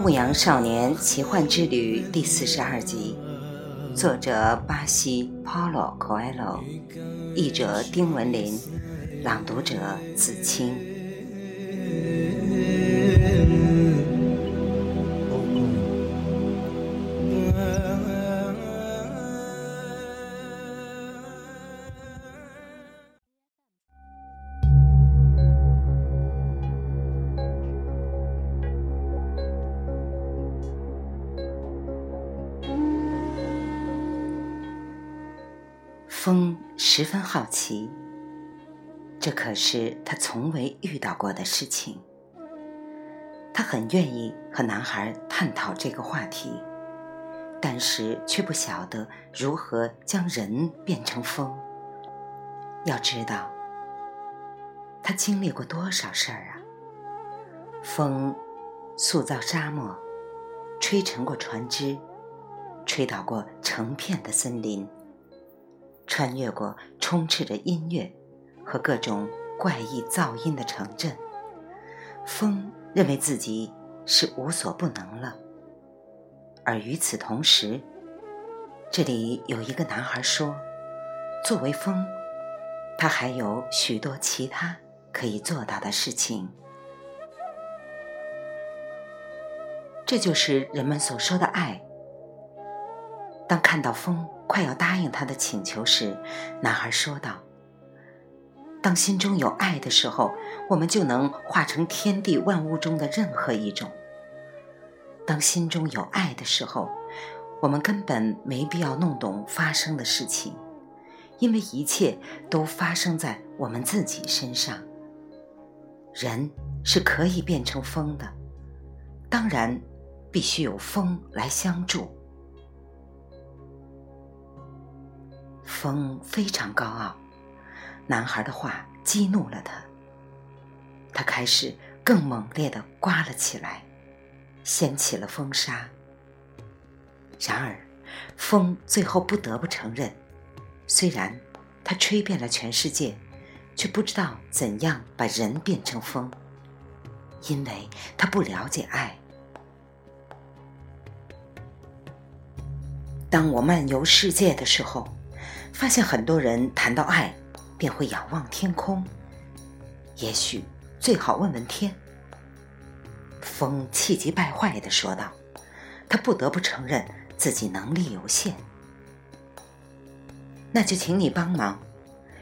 牧羊少年奇幻之旅》第四十二集，作者巴西 Paulo Coelho，译者丁文林，朗读者子清。十分好奇，这可是他从未遇到过的事情。他很愿意和男孩探讨这个话题，但是却不晓得如何将人变成风。要知道，他经历过多少事儿啊！风塑造沙漠，吹沉过船只，吹倒过成片的森林。穿越过充斥着音乐和各种怪异噪音的城镇，风认为自己是无所不能了。而与此同时，这里有一个男孩说：“作为风，他还有许多其他可以做到的事情。”这就是人们所说的爱。当看到风。快要答应他的请求时，男孩说道：“当心中有爱的时候，我们就能化成天地万物中的任何一种。当心中有爱的时候，我们根本没必要弄懂发生的事情，因为一切都发生在我们自己身上。人是可以变成风的，当然，必须有风来相助。”风非常高傲，男孩的话激怒了他。他开始更猛烈地刮了起来，掀起了风沙。然而，风最后不得不承认，虽然他吹遍了全世界，却不知道怎样把人变成风，因为他不了解爱。当我漫游世界的时候。发现很多人谈到爱，便会仰望天空。也许最好问问天。风气急败坏地说道：“他不得不承认自己能力有限。那就请你帮忙，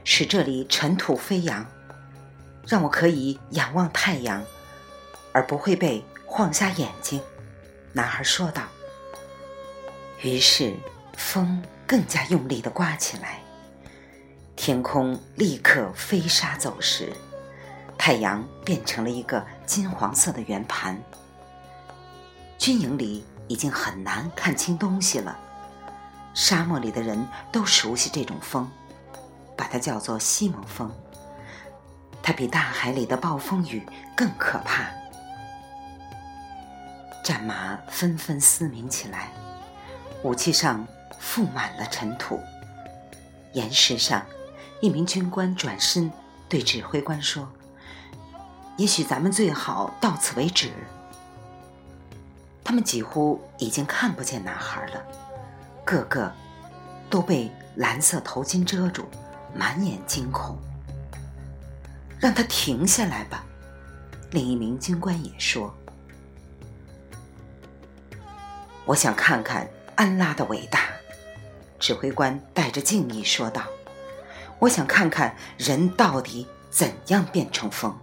使这里尘土飞扬，让我可以仰望太阳，而不会被晃瞎眼睛。”男孩说道。于是风。更加用力地刮起来，天空立刻飞沙走石，太阳变成了一个金黄色的圆盘。军营里已经很难看清东西了，沙漠里的人都熟悉这种风，把它叫做西蒙风。它比大海里的暴风雨更可怕。战马纷纷嘶鸣起来，武器上。覆满了尘土。岩石上，一名军官转身对指挥官说：“也许咱们最好到此为止。”他们几乎已经看不见男孩了，个个都被蓝色头巾遮住，满眼惊恐。让他停下来吧，另一名军官也说：“我想看看安拉的伟大。”指挥官带着敬意说道：“我想看看人到底怎样变成风。”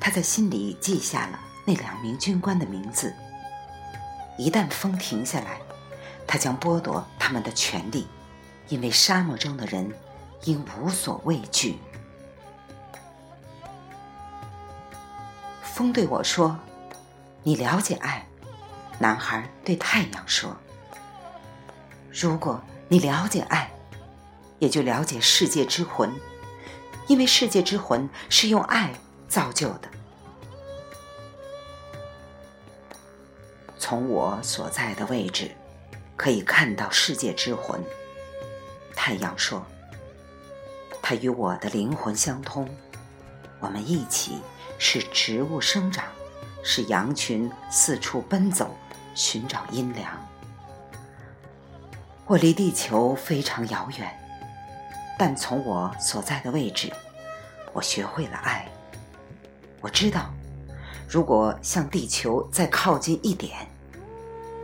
他在心里记下了那两名军官的名字。一旦风停下来，他将剥夺他们的权利，因为沙漠中的人应无所畏惧。风对我说：“你了解爱。”男孩对太阳说。如果你了解爱，也就了解世界之魂，因为世界之魂是用爱造就的。从我所在的位置，可以看到世界之魂。太阳说：“它与我的灵魂相通，我们一起使植物生长，使羊群四处奔走，寻找阴凉。我离地球非常遥远，但从我所在的位置，我学会了爱。我知道，如果向地球再靠近一点，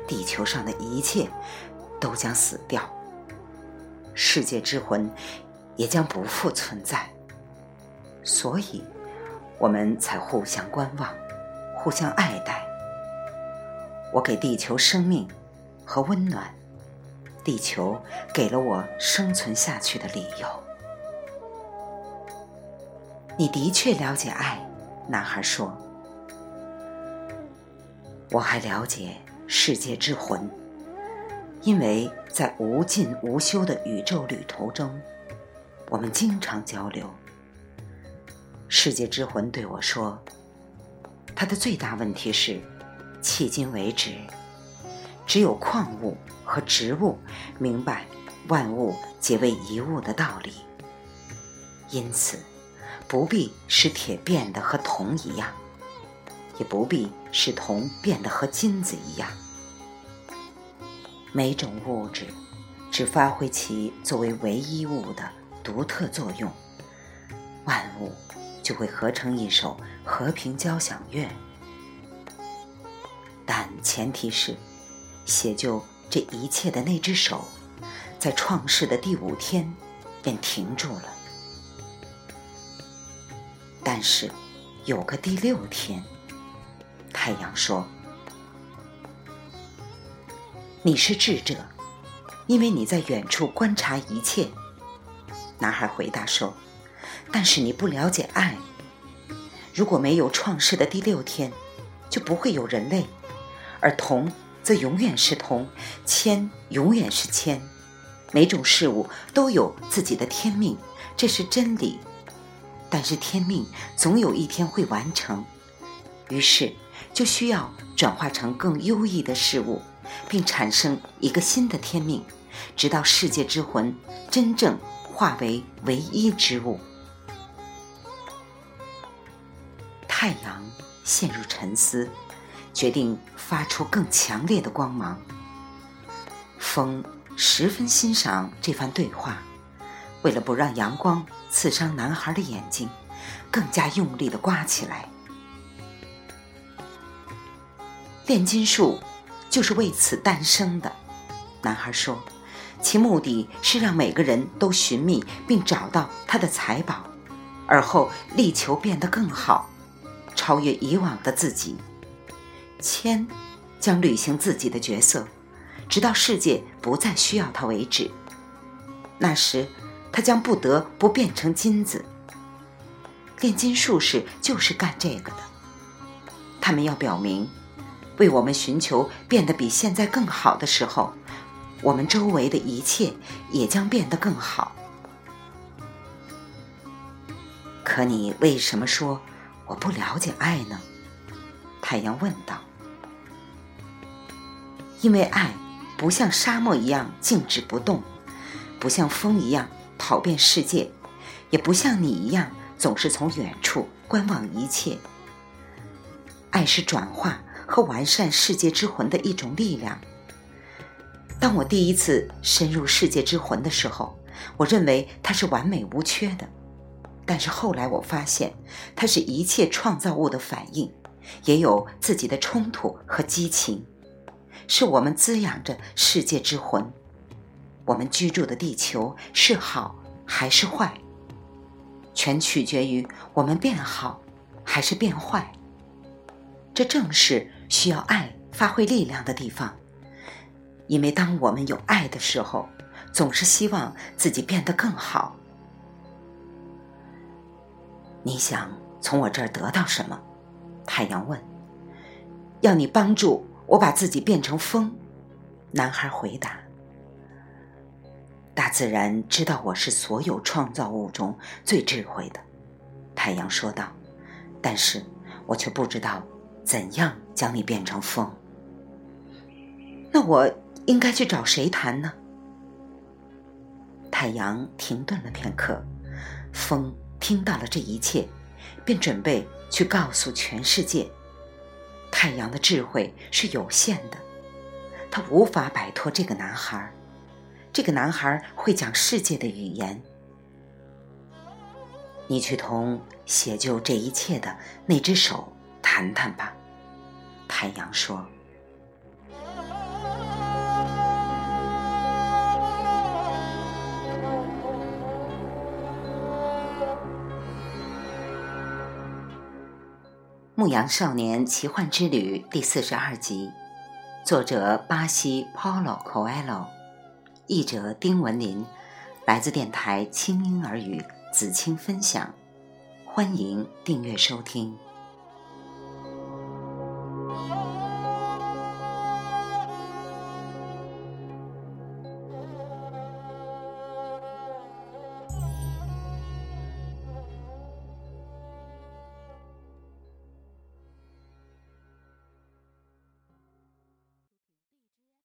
地球上的一切都将死掉，世界之魂也将不复存在。所以，我们才互相观望，互相爱戴。我给地球生命和温暖，地球给了我生存下去的理由。你的确了解爱，男孩说。我还了解。世界之魂，因为在无尽无休的宇宙旅途中，我们经常交流。世界之魂对我说：“他的最大问题是，迄今为止，只有矿物和植物明白万物皆为一物的道理。因此，不必使铁变得和铜一样。”也不必使铜变得和金子一样。每种物质只发挥其作为唯一物的独特作用，万物就会合成一首和平交响乐。但前提是，写就这一切的那只手，在创世的第五天便停住了。但是，有个第六天。太阳说：“你是智者，因为你在远处观察一切。”男孩回答说：“但是你不了解爱。如果没有创世的第六天，就不会有人类，而同则永远是铜，铅永远是铅。每种事物都有自己的天命，这是真理。但是天命总有一天会完成，于是。”就需要转化成更优异的事物，并产生一个新的天命，直到世界之魂真正化为唯一之物。太阳陷入沉思，决定发出更强烈的光芒。风十分欣赏这番对话，为了不让阳光刺伤男孩的眼睛，更加用力地刮起来。炼金术就是为此诞生的，男孩说，其目的是让每个人都寻觅并找到他的财宝，而后力求变得更好，超越以往的自己。千将履行自己的角色，直到世界不再需要他为止。那时，他将不得不变成金子。炼金术士就是干这个的，他们要表明。为我们寻求变得比现在更好的时候，我们周围的一切也将变得更好。可你为什么说我不了解爱呢？太阳问道。因为爱不像沙漠一样静止不动，不像风一样跑遍世界，也不像你一样总是从远处观望一切。爱是转化。和完善世界之魂的一种力量。当我第一次深入世界之魂的时候，我认为它是完美无缺的。但是后来我发现，它是一切创造物的反应，也有自己的冲突和激情。是我们滋养着世界之魂。我们居住的地球是好还是坏，全取决于我们变好还是变坏。这正是。需要爱发挥力量的地方，因为当我们有爱的时候，总是希望自己变得更好。你想从我这儿得到什么？太阳问。要你帮助我把自己变成风。男孩回答。大自然知道我是所有创造物中最智慧的，太阳说道。但是我却不知道。怎样将你变成风？那我应该去找谁谈呢？太阳停顿了片刻，风听到了这一切，便准备去告诉全世界。太阳的智慧是有限的，他无法摆脱这个男孩。这个男孩会讲世界的语言。你去同写就这一切的那只手谈谈吧，太阳说。《牧羊少年奇幻之旅》第四十二集，作者巴西 Paulo Coelho，译者丁文林，来自电台轻音耳语子青分享，欢迎订阅收听。